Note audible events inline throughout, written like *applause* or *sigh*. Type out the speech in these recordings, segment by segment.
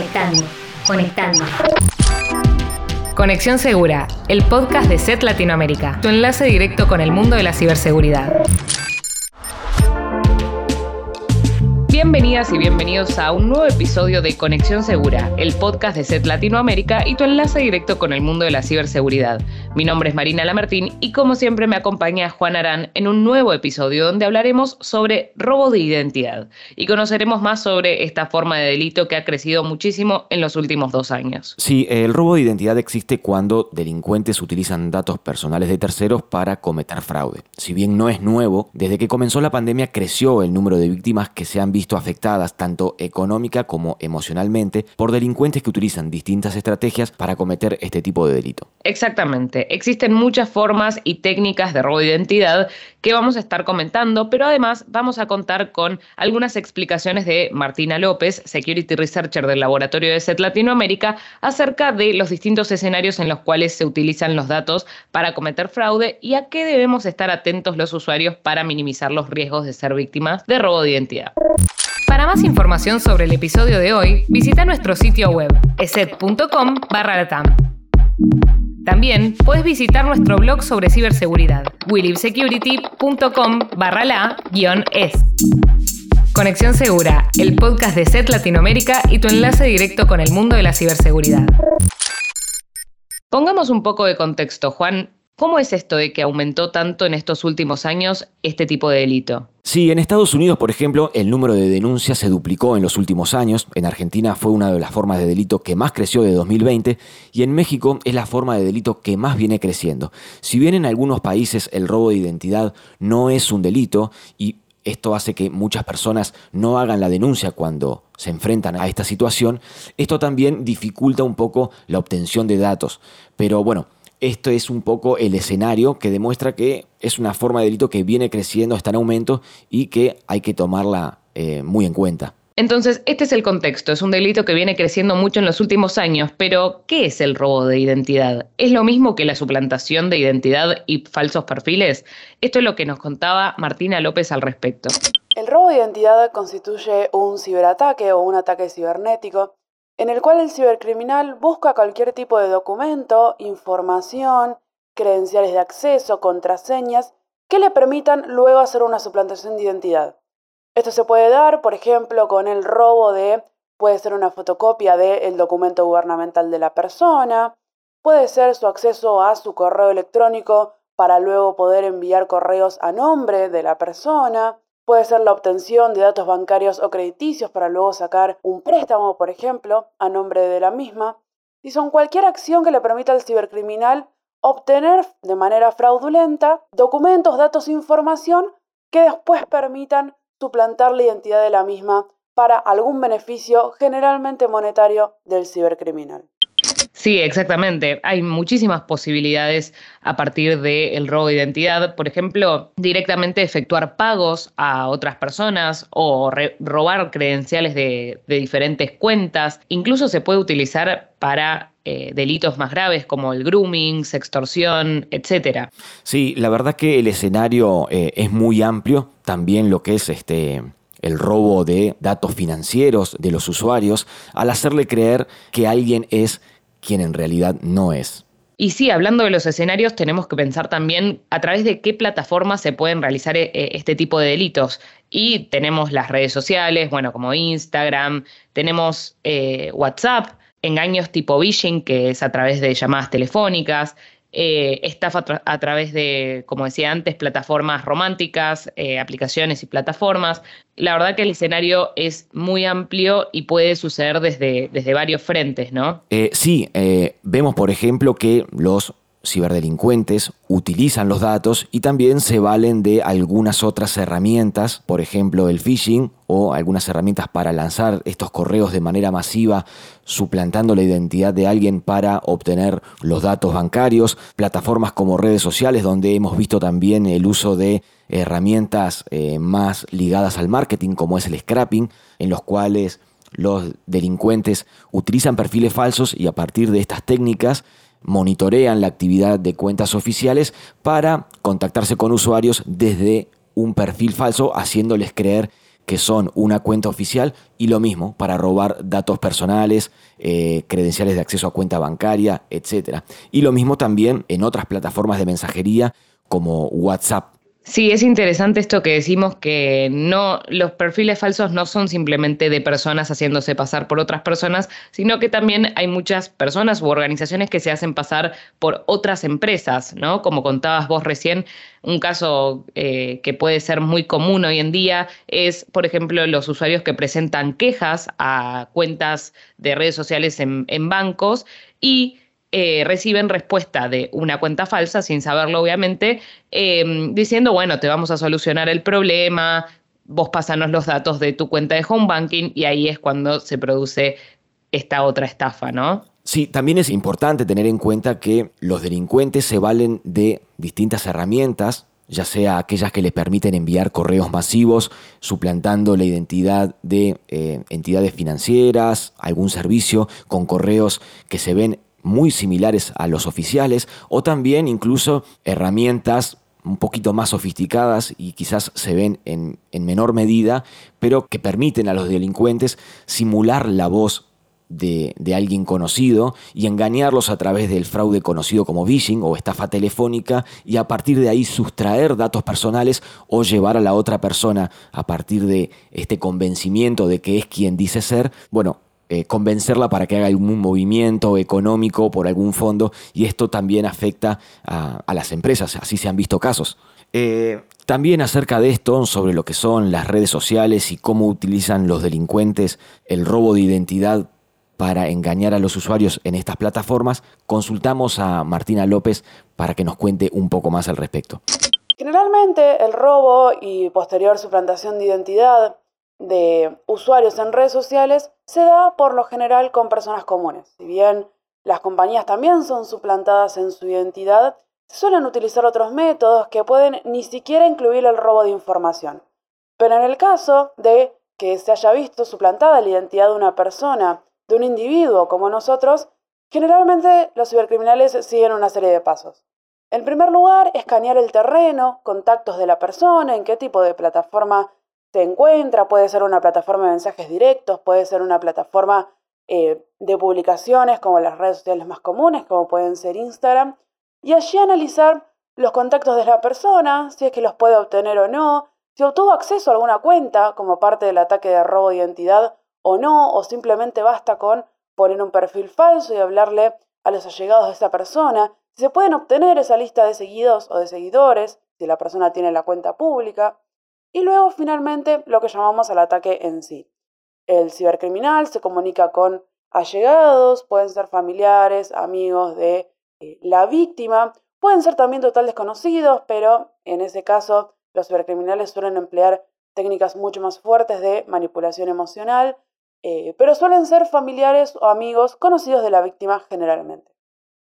Conectando, conectando. Conexión Segura, el podcast de SET Latinoamérica, tu enlace directo con el mundo de la ciberseguridad. Bienvenidas y bienvenidos a un nuevo episodio de Conexión Segura, el podcast de SET Latinoamérica y tu enlace directo con el mundo de la ciberseguridad. Mi nombre es Marina Lamartín y como siempre me acompaña Juan Arán en un nuevo episodio donde hablaremos sobre robo de identidad y conoceremos más sobre esta forma de delito que ha crecido muchísimo en los últimos dos años. Sí, el robo de identidad existe cuando delincuentes utilizan datos personales de terceros para cometer fraude. Si bien no es nuevo, desde que comenzó la pandemia creció el número de víctimas que se han visto afectadas tanto económica como emocionalmente por delincuentes que utilizan distintas estrategias para cometer este tipo de delito. Exactamente, existen muchas formas y técnicas de robo de identidad que vamos a estar comentando, pero además vamos a contar con algunas explicaciones de Martina López, Security Researcher del laboratorio de SET Latinoamérica, acerca de los distintos escenarios en los cuales se utilizan los datos para cometer fraude y a qué debemos estar atentos los usuarios para minimizar los riesgos de ser víctimas de robo de identidad. Para más información sobre el episodio de hoy, visita nuestro sitio web eset.com barra También puedes visitar nuestro blog sobre ciberseguridad, willibsecurity.com barra la es. Conexión Segura, el podcast de SET Latinoamérica y tu enlace directo con el mundo de la ciberseguridad. Pongamos un poco de contexto, Juan. ¿Cómo es esto de que aumentó tanto en estos últimos años este tipo de delito? Sí, en Estados Unidos, por ejemplo, el número de denuncias se duplicó en los últimos años. En Argentina fue una de las formas de delito que más creció de 2020 y en México es la forma de delito que más viene creciendo. Si bien en algunos países el robo de identidad no es un delito y esto hace que muchas personas no hagan la denuncia cuando se enfrentan a esta situación, esto también dificulta un poco la obtención de datos. Pero bueno, esto es un poco el escenario que demuestra que es una forma de delito que viene creciendo, está en aumento y que hay que tomarla eh, muy en cuenta. Entonces, este es el contexto. Es un delito que viene creciendo mucho en los últimos años, pero ¿qué es el robo de identidad? ¿Es lo mismo que la suplantación de identidad y falsos perfiles? Esto es lo que nos contaba Martina López al respecto. El robo de identidad constituye un ciberataque o un ataque cibernético en el cual el cibercriminal busca cualquier tipo de documento, información, credenciales de acceso, contraseñas, que le permitan luego hacer una suplantación de identidad. Esto se puede dar, por ejemplo, con el robo de, puede ser una fotocopia del documento gubernamental de la persona, puede ser su acceso a su correo electrónico para luego poder enviar correos a nombre de la persona, Puede ser la obtención de datos bancarios o crediticios para luego sacar un préstamo, por ejemplo, a nombre de la misma. Y son cualquier acción que le permita al cibercriminal obtener de manera fraudulenta documentos, datos e información que después permitan suplantar la identidad de la misma para algún beneficio generalmente monetario del cibercriminal. Sí, exactamente. Hay muchísimas posibilidades a partir del robo de identidad. Por ejemplo, directamente efectuar pagos a otras personas o robar credenciales de, diferentes cuentas. Incluso se puede utilizar para eh, delitos más graves como el grooming, sextorsión, etc. Sí, la verdad que el escenario eh, es muy amplio. También lo que es este el robo de datos financieros de los usuarios al hacerle creer que alguien es quien en realidad no es. Y sí, hablando de los escenarios, tenemos que pensar también a través de qué plataformas se pueden realizar eh, este tipo de delitos. Y tenemos las redes sociales, bueno, como Instagram, tenemos eh, WhatsApp, engaños tipo phishing, que es a través de llamadas telefónicas, eh, estafa a, través de, como decía antes, plataformas románticas, eh, aplicaciones y plataformas. La verdad que el escenario es muy amplio y puede suceder desde, desde varios frentes, ¿no? Eh, sí, vemos por ejemplo que los ciberdelincuentes utilizan los datos y también se valen de algunas otras herramientas, por ejemplo el phishing o algunas herramientas para lanzar estos correos de manera masiva suplantando la identidad de alguien para obtener los datos bancarios, plataformas como redes sociales donde hemos visto también el uso de herramientas eh, más ligadas al marketing como es el scrapping, en los cuales los delincuentes utilizan perfiles falsos y a partir de estas técnicas monitorean la actividad de cuentas oficiales para contactarse con usuarios desde un perfil falso, haciéndoles creer que son una cuenta oficial y lo mismo para robar datos personales, eh, credenciales de acceso a cuenta bancaria, etc. Y lo mismo también en otras plataformas de mensajería como WhatsApp. Sí, es interesante esto que decimos que no los perfiles falsos no son simplemente de personas haciéndose pasar por otras personas, sino que también hay muchas personas u organizaciones que se hacen pasar por otras empresas, ¿no? Como contabas vos recién, un caso eh, que puede ser muy común hoy en día es, por ejemplo, los usuarios que presentan quejas a cuentas de redes sociales en, en bancos y eh, reciben respuesta de una cuenta falsa, sin saberlo obviamente, em, diciendo, bueno, te vamos a solucionar el problema, vos pasanos los datos de tu cuenta de home banking y ahí es cuando se produce esta otra estafa, ¿no? Sí, también es importante tener en cuenta que los delincuentes se valen de distintas herramientas, ya sea aquellas que les permiten enviar correos masivos suplantando la identidad de eh, entidades financieras, algún servicio con correos que se ven muy similares a los oficiales o también incluso herramientas un poquito más sofisticadas y quizás se ven en, menor medida, pero que permiten a los delincuentes simular la voz de, alguien conocido y engañarlos a través del fraude conocido como phishing o estafa telefónica y a partir de ahí sustraer datos personales o llevar a la otra persona a partir de este convencimiento de que es quien dice ser, bueno, eh, convencerla para que haga algún movimiento económico por algún fondo y esto también afecta a, las empresas, así se han visto casos. Eh, también acerca de esto, sobre lo que son las redes sociales y cómo utilizan los delincuentes el robo de identidad para engañar a los usuarios en estas plataformas, consultamos a Martina López para que nos cuente un poco más al respecto. Generalmente el robo y posterior suplantación de identidad de usuarios en redes sociales se da por lo general con personas comunes. Si bien las compañías también son suplantadas en su identidad, se suelen utilizar otros métodos que pueden ni siquiera incluir el robo de información. Pero en el caso de que se haya visto suplantada la identidad de una persona, de un individuo como nosotros, generalmente los cibercriminales siguen una serie de pasos. En primer lugar, escanear el terreno, contactos de la persona, en qué tipo de plataforma se encuentra, puede ser una plataforma de mensajes directos, puede ser una plataforma eh, de publicaciones como las redes sociales más comunes, como pueden ser Instagram, y allí analizar los contactos de la persona, si es que los puede obtener o no, si obtuvo acceso a alguna cuenta como parte del ataque de robo de identidad o no, o simplemente basta con poner un perfil falso y hablarle a los allegados de esa persona, si se pueden obtener esa lista de seguidos o de seguidores, si la persona tiene la cuenta pública, y luego, finalmente, lo que llamamos el ataque en sí. El cibercriminal se comunica con allegados, pueden ser familiares, amigos de eh, la víctima, pueden ser también total desconocidos, pero en ese caso los cibercriminales suelen emplear técnicas mucho más fuertes de manipulación emocional, eh, pero suelen ser familiares o amigos conocidos de la víctima generalmente.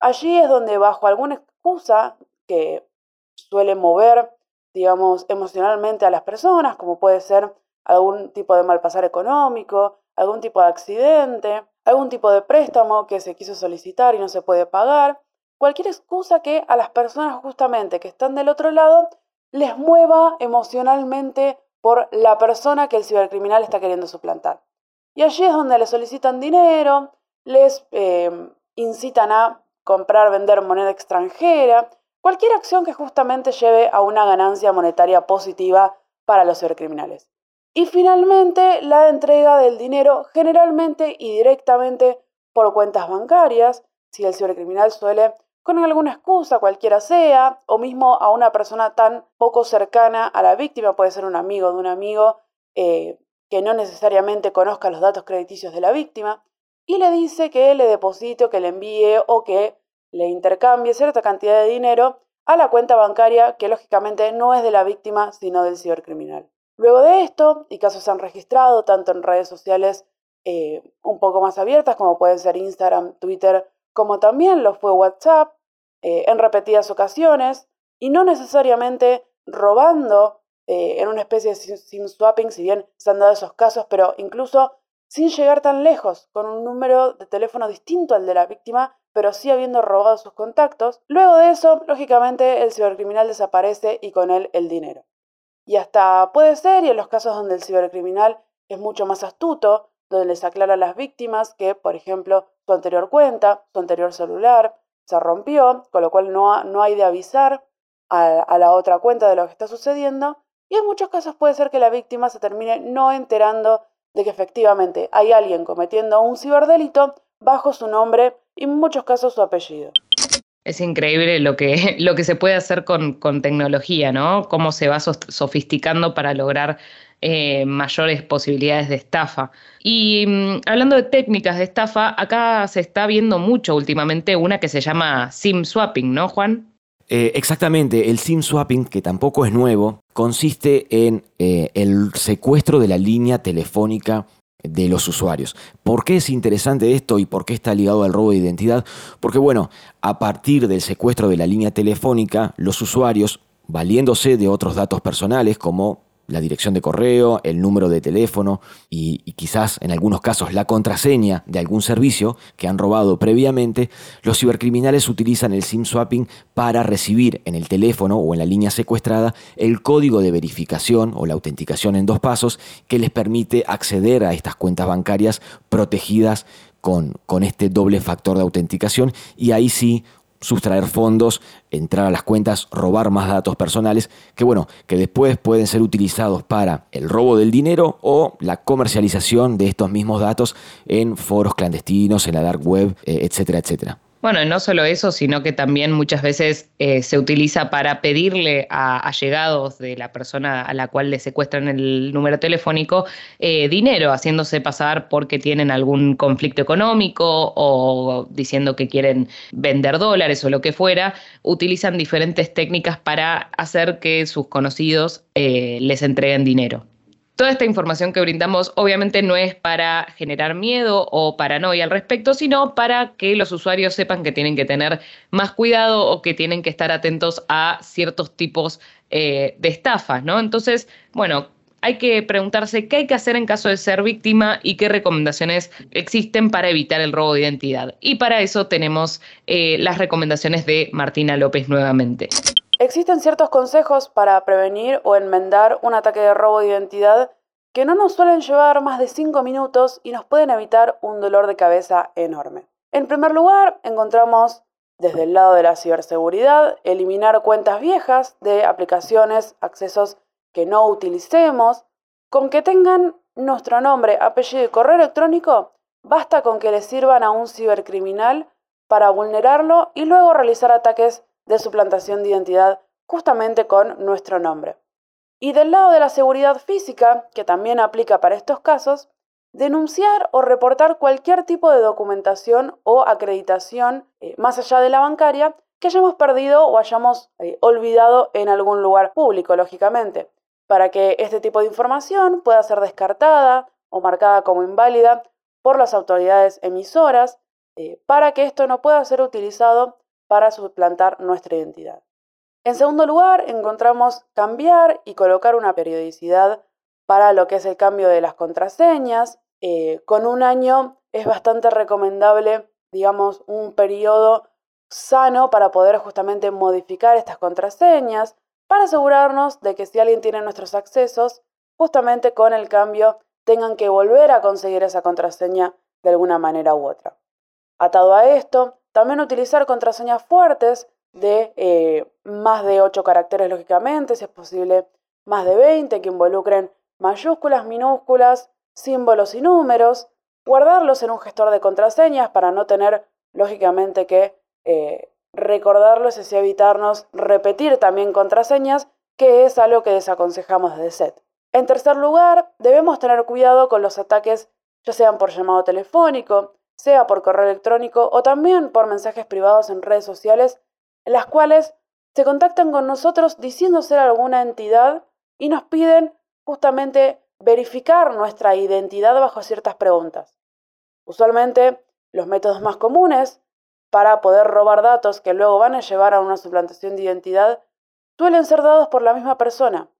Allí es donde bajo alguna excusa que suele mover digamos, emocionalmente a las personas, como puede ser algún tipo de malpasar económico, algún tipo de accidente, algún tipo de préstamo que se quiso solicitar y no se puede pagar, cualquier excusa que a las personas justamente que están del otro lado les mueva emocionalmente por la persona que el cibercriminal está queriendo suplantar. Y allí es donde les solicitan dinero, les eh, incitan a comprar, vender moneda extranjera, Cualquier acción que justamente lleve a una ganancia monetaria positiva para los cibercriminales. Y finalmente, la entrega del dinero generalmente y directamente por cuentas bancarias, si el cibercriminal suele, con alguna excusa, cualquiera sea, o mismo a una persona tan poco cercana a la víctima, puede ser un amigo de un amigo eh, que no necesariamente conozca los datos crediticios de la víctima, y le dice que le deposite que le envíe o que le intercambie cierta cantidad de dinero a la cuenta bancaria que lógicamente no es de la víctima sino del cibercriminal. Luego de esto, y casos se han registrado tanto en redes sociales eh, un poco más abiertas como pueden ser Instagram, Twitter, como también lo fue WhatsApp, eh, en repetidas ocasiones, y no necesariamente robando eh, en una especie de SIM swapping, si bien se han dado esos casos, pero incluso sin llegar tan lejos, con un número de teléfono distinto al de la víctima, pero sí habiendo robado sus contactos. Luego de eso, lógicamente, el cibercriminal desaparece y con él el dinero. Y hasta puede ser, y en los casos donde el cibercriminal es mucho más astuto, donde les aclara a las víctimas que, por ejemplo, su anterior cuenta, su anterior celular se rompió, con lo cual no, no hay de avisar a, a la otra cuenta de lo que está sucediendo. Y en muchos casos puede ser que la víctima se termine no enterando de que efectivamente hay alguien cometiendo un ciberdelito bajo su nombre y en muchos casos su apellido. Es increíble lo que, *laughs* lo que se puede hacer con, con tecnología, ¿no? Cómo se va sofisticando para lograr eh, mayores posibilidades de estafa. Y mm, hablando de técnicas de estafa, acá se está viendo mucho últimamente una que se llama SIM swapping, ¿no, Juan? Eh, exactamente, el SIM swapping, que tampoco es nuevo, consiste en eh, el secuestro de la línea telefónica de los usuarios. ¿Por qué es interesante esto y por qué está ligado al robo de identidad? Porque bueno, a partir del secuestro de la línea telefónica, los usuarios, valiéndose de otros datos personales como la dirección de correo, el número de teléfono y, quizás en algunos casos la contraseña de algún servicio que han robado previamente, los cibercriminales utilizan el SIM swapping para recibir en el teléfono o en la línea secuestrada el código de verificación o la autenticación en dos pasos que les permite acceder a estas cuentas bancarias protegidas con, con este doble factor de autenticación. Y ahí sí sustraer fondos, entrar a las cuentas, robar más datos personales, que bueno, que después pueden ser utilizados para el robo del dinero o la comercialización de estos mismos datos en foros clandestinos, en la dark web, eh, etcétera, etcétera. Bueno, no solo eso, sino que también muchas veces eh, se utiliza para pedirle a allegados de la persona a la cual le secuestran el número telefónico eh, dinero, haciéndose pasar porque tienen algún conflicto económico o diciendo que quieren vender dólares o lo que fuera. Utilizan diferentes técnicas para hacer que sus conocidos eh, les entreguen dinero. Toda esta información que brindamos obviamente no es para generar miedo o paranoia al respecto, sino para que los usuarios sepan que tienen que tener más cuidado o que tienen que estar atentos a ciertos tipos eh, de estafas, ¿no? Entonces, bueno, hay que preguntarse qué hay que hacer en caso de ser víctima y qué recomendaciones existen para evitar el robo de identidad. Y para eso tenemos eh, las recomendaciones de Martina López nuevamente. Existen ciertos consejos para prevenir o enmendar un ataque de robo de identidad que no nos suelen llevar más de 5 minutos y nos pueden evitar un dolor de cabeza enorme. En primer lugar, encontramos desde el lado de la ciberseguridad eliminar cuentas viejas de aplicaciones, accesos que no utilicemos, con que tengan nuestro nombre, apellido y correo electrónico, basta con que le sirvan a un cibercriminal para vulnerarlo y luego realizar ataques de suplantación de identidad justamente con nuestro nombre. Y del lado de la seguridad física, que también aplica para estos casos, denunciar o reportar cualquier tipo de documentación o acreditación eh, más allá de la bancaria que hayamos perdido o hayamos eh, olvidado en algún lugar público, lógicamente, para que este tipo de información pueda ser descartada o marcada como inválida por las autoridades emisoras, eh, para que esto no pueda ser utilizado para suplantar nuestra identidad. En segundo lugar, encontramos cambiar y colocar una periodicidad para lo que es el cambio de las contraseñas. Eh, con un año es bastante recomendable, digamos, un periodo sano para poder justamente modificar estas contraseñas, para asegurarnos de que si alguien tiene nuestros accesos, justamente con el cambio tengan que volver a conseguir esa contraseña de alguna manera u otra. Atado a esto, también utilizar contraseñas fuertes de eh, más de 8 caracteres, lógicamente, si es posible más de 20, que involucren mayúsculas, minúsculas, símbolos y números. Guardarlos en un gestor de contraseñas para no tener, lógicamente, que eh, recordarlos y evitarnos repetir también contraseñas, que es algo que desaconsejamos desde SET. En tercer lugar, debemos tener cuidado con los ataques, ya sean por llamado telefónico, sea por correo electrónico o también por mensajes privados en redes sociales, en las cuales se contactan con nosotros diciendo ser alguna entidad y nos piden justamente verificar nuestra identidad bajo ciertas preguntas. Usualmente, los métodos más comunes para poder robar datos que luego van a llevar a una suplantación de identidad suelen ser dados por la misma persona.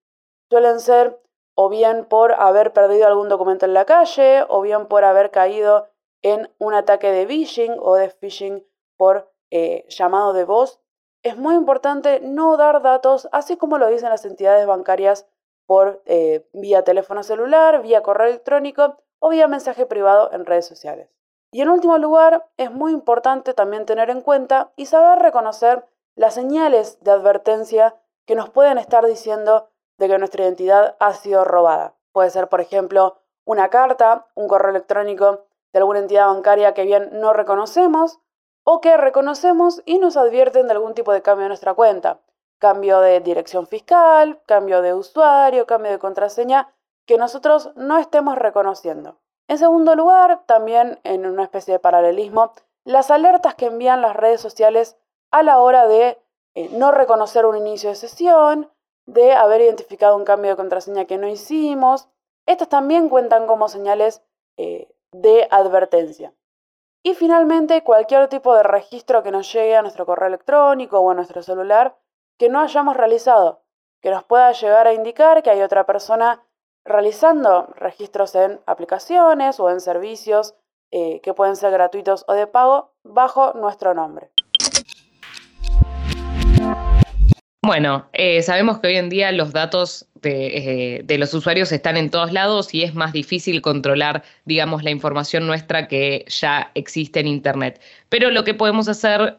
Suelen ser o bien por haber perdido algún documento en la calle, o bien por haber caído en un ataque de phishing o de phishing por eh, llamado de voz, es muy importante no dar datos, así como lo dicen las entidades bancarias, por eh, vía teléfono celular, vía correo electrónico o vía mensaje privado en redes sociales. Y en último lugar, es muy importante también tener en cuenta y saber reconocer las señales de advertencia que nos pueden estar diciendo de que nuestra identidad ha sido robada. Puede ser, por ejemplo, una carta, un correo electrónico de alguna entidad bancaria que bien no reconocemos o que reconocemos y nos advierten de algún tipo de cambio en nuestra cuenta. Cambio de dirección fiscal, cambio de usuario, cambio de contraseña que nosotros no estemos reconociendo. En segundo lugar, también en una especie de paralelismo, las alertas que envían las redes sociales a la hora de eh, no reconocer un inicio de sesión, de haber identificado un cambio de contraseña que no hicimos. Estas también cuentan como señales eh, de advertencia. Y finalmente, cualquier tipo de registro que nos llegue a nuestro correo electrónico o a nuestro celular que no hayamos realizado, que nos pueda llegar a indicar que hay otra persona realizando registros en aplicaciones o en servicios eh, que pueden ser gratuitos o de pago bajo nuestro nombre. Bueno, eh, sabemos que hoy en día los datos eh, de, los usuarios están en todos lados y es más difícil controlar, digamos, la información nuestra que ya existe en Internet. Pero lo que podemos hacer,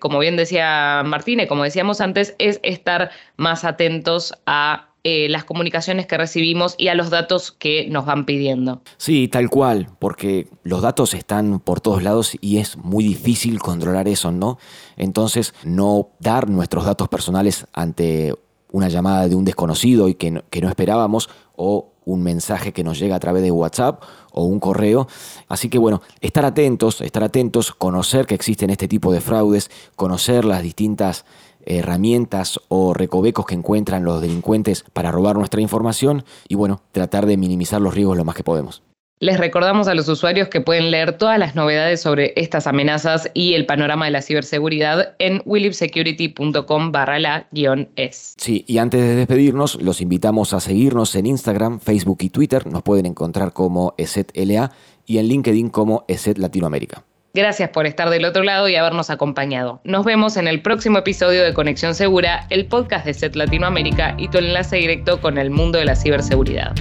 como bien decía Martínez, como decíamos antes, es estar más atentos a eh, las comunicaciones que recibimos y a los datos que nos van pidiendo. Sí, tal cual, porque los datos están por todos lados y es muy difícil controlar eso, ¿no? Entonces, no dar nuestros datos personales ante una llamada de un desconocido y que no, que no esperábamos o un mensaje que nos llega a través de WhatsApp o un correo. Así que bueno, estar atentos, estar atentos, conocer que existen este tipo de fraudes, conocer las distintas herramientas o recovecos que encuentran los delincuentes para robar nuestra información y bueno, tratar de minimizar los riesgos lo más que podemos. Les recordamos a los usuarios que pueden leer todas las novedades sobre estas amenazas y el panorama de la ciberseguridad en willipsecurity.com barra la es. Sí, y antes de despedirnos, los invitamos a seguirnos en Instagram, Facebook y Twitter. Nos pueden encontrar como ESETLA y en LinkedIn como ESET Latinoamérica. Gracias por estar del otro lado y habernos acompañado. Nos vemos en el próximo episodio de Conexión Segura, el podcast de SET Latinoamérica y tu enlace directo con el mundo de la ciberseguridad.